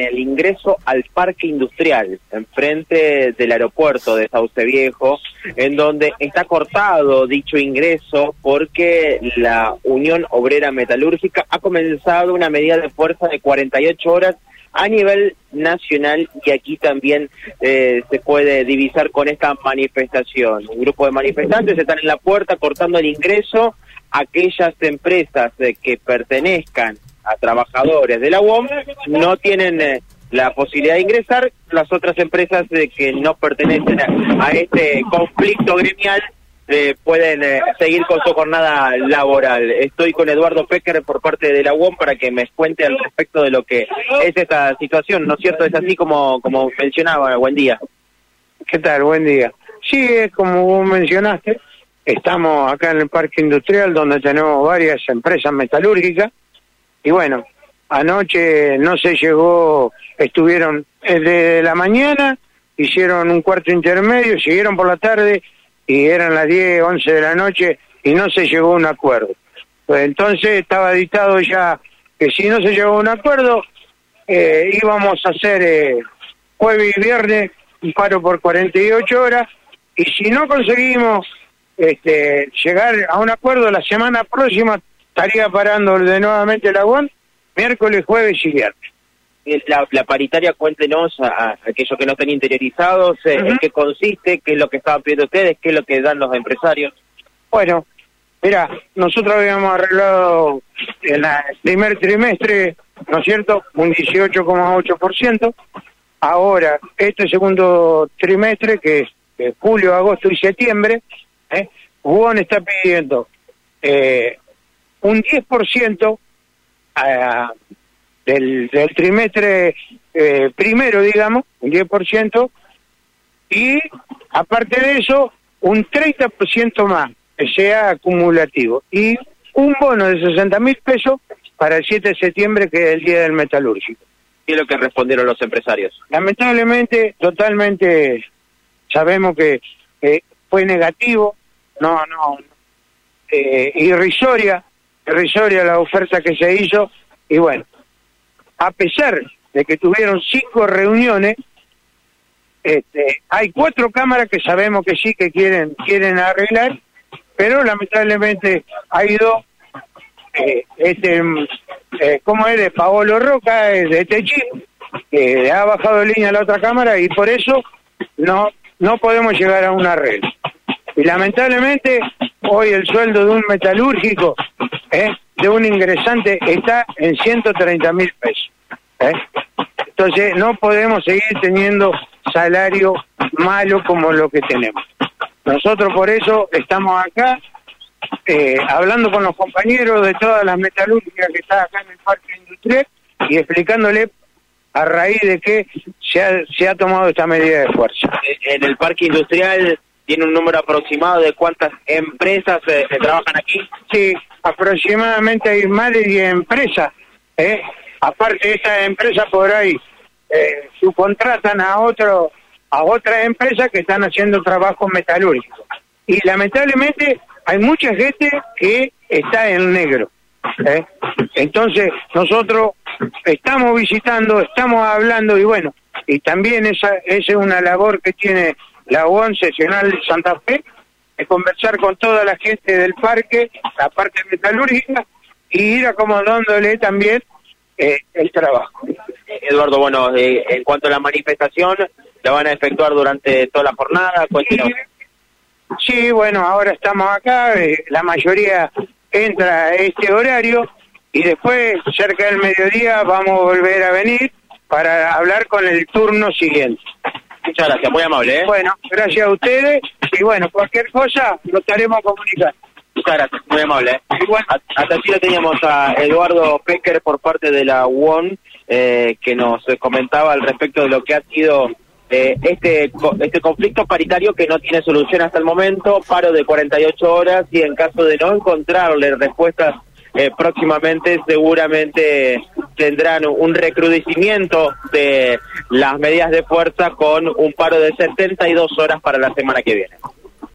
el ingreso al parque industrial, enfrente del aeropuerto de Sauce Viejo, en donde está cortado dicho ingreso porque la Unión Obrera Metalúrgica ha comenzado una medida de fuerza de 48 horas a nivel nacional y aquí también eh, se puede divisar con esta manifestación. Un grupo de manifestantes están en la puerta cortando el ingreso aquellas empresas eh, que pertenezcan a trabajadores de la UOM no tienen eh, la posibilidad de ingresar, las otras empresas eh, que no pertenecen a, este conflicto gremial pueden seguir con su jornada laboral. Estoy con Eduardo Pecker por parte de la UOM para que me cuente al respecto de lo que es esta situación, ¿no es cierto? Es así como, como mencionaba, buen día. ¿Qué tal? Buen día. Sí, es como vos mencionaste, Estamos acá en el Parque Industrial donde tenemos varias empresas metalúrgicas y bueno, anoche no se llegó, estuvieron desde la mañana, hicieron un cuarto intermedio, siguieron por la tarde y eran las 10, 11 de la noche y no se llegó a un acuerdo. Pues entonces estaba dictado ya que si no se llegó a un acuerdo, eh, íbamos a hacer eh, jueves y viernes un paro por 48 horas y si no conseguimos este, llegar a un acuerdo la semana próxima estaría parando de nuevamente la UAN miércoles, jueves y viernes. La, paritaria, cuéntenos a, aquellos que no estén interiorizados, eh, en qué consiste, qué es lo que estaban pidiendo ustedes, qué es lo que dan los empresarios. Bueno, mira, nosotros habíamos arreglado en el primer trimestre, ¿no es cierto?, un 18,8%. Ahora, este segundo trimestre, que es julio, agosto y septiembre, ¿eh? está pidiendo eh, un 10% uh, del, del trimestre eh, primero, digamos, un 10%, y aparte de eso, un 30% más, que sea acumulativo, y un bono de 60 mil pesos para el 7 de septiembre, que es el Día del Metalúrgico. ¿Qué es lo que respondieron los empresarios? Lamentablemente, totalmente sabemos que fue negativo, no, no, eh, irrisoria, irrisoria la oferta que se hizo, y bueno, a pesar de que tuvieron cinco reuniones, este, hay cuatro cámaras que sabemos que sí que quieren quieren arreglar, pero lamentablemente ha ido eh, este eh, como es de Paolo Roca, es de Techín, que ha bajado línea a la otra cámara y por eso no no podemos llegar a un arreglo. Y lamentablemente hoy el sueldo de un metalúrgico, ¿eh? de un ingresante, está en 130 mil pesos. ¿eh? Entonces no podemos seguir teniendo salario malo como lo que tenemos. Nosotros por eso estamos acá eh, hablando con los compañeros de todas las metalúrgicas que están acá en el parque industrial y explicándole a raíz de que se ha, se ha tomado esta medida de fuerza. En el parque industrial ¿Tiene un número aproximado de cuántas empresas eh, trabajan aquí? Sí, aproximadamente hay más de 10 empresas. ¿eh? Aparte estas empresas por ahí, eh, subcontratan a otro a otras empresas que están haciendo trabajo metalúrgico. Y lamentablemente hay mucha gente que está en negro. ¿eh? Entonces nosotros estamos visitando, estamos hablando y bueno, y también esa, esa es una labor que tiene la UON Sesional de Santa Fe, es conversar con toda la gente del parque, la parte metalúrgica, y ir acomodándole también eh, el trabajo. Eduardo, bueno, eh, en cuanto a la manifestación, ¿la van a efectuar durante toda la jornada? Sí, bueno, ahora estamos acá, eh, la mayoría entra a este horario y después, cerca del mediodía, vamos a volver a venir para hablar con el turno siguiente. Muchas gracias, muy amable. ¿eh? Bueno, gracias a ustedes y bueno, cualquier cosa lo estaremos comunicando. Muchas gracias, muy amable. ¿eh? Hasta aquí lo teníamos a Eduardo Pecker por parte de la UON, eh, que nos comentaba al respecto de lo que ha sido eh, este, este conflicto paritario que no tiene solución hasta el momento, paro de 48 horas y en caso de no encontrarle respuestas eh, próximamente seguramente tendrán un recrudecimiento de las medidas de fuerza con un paro de 72 horas para la semana que viene.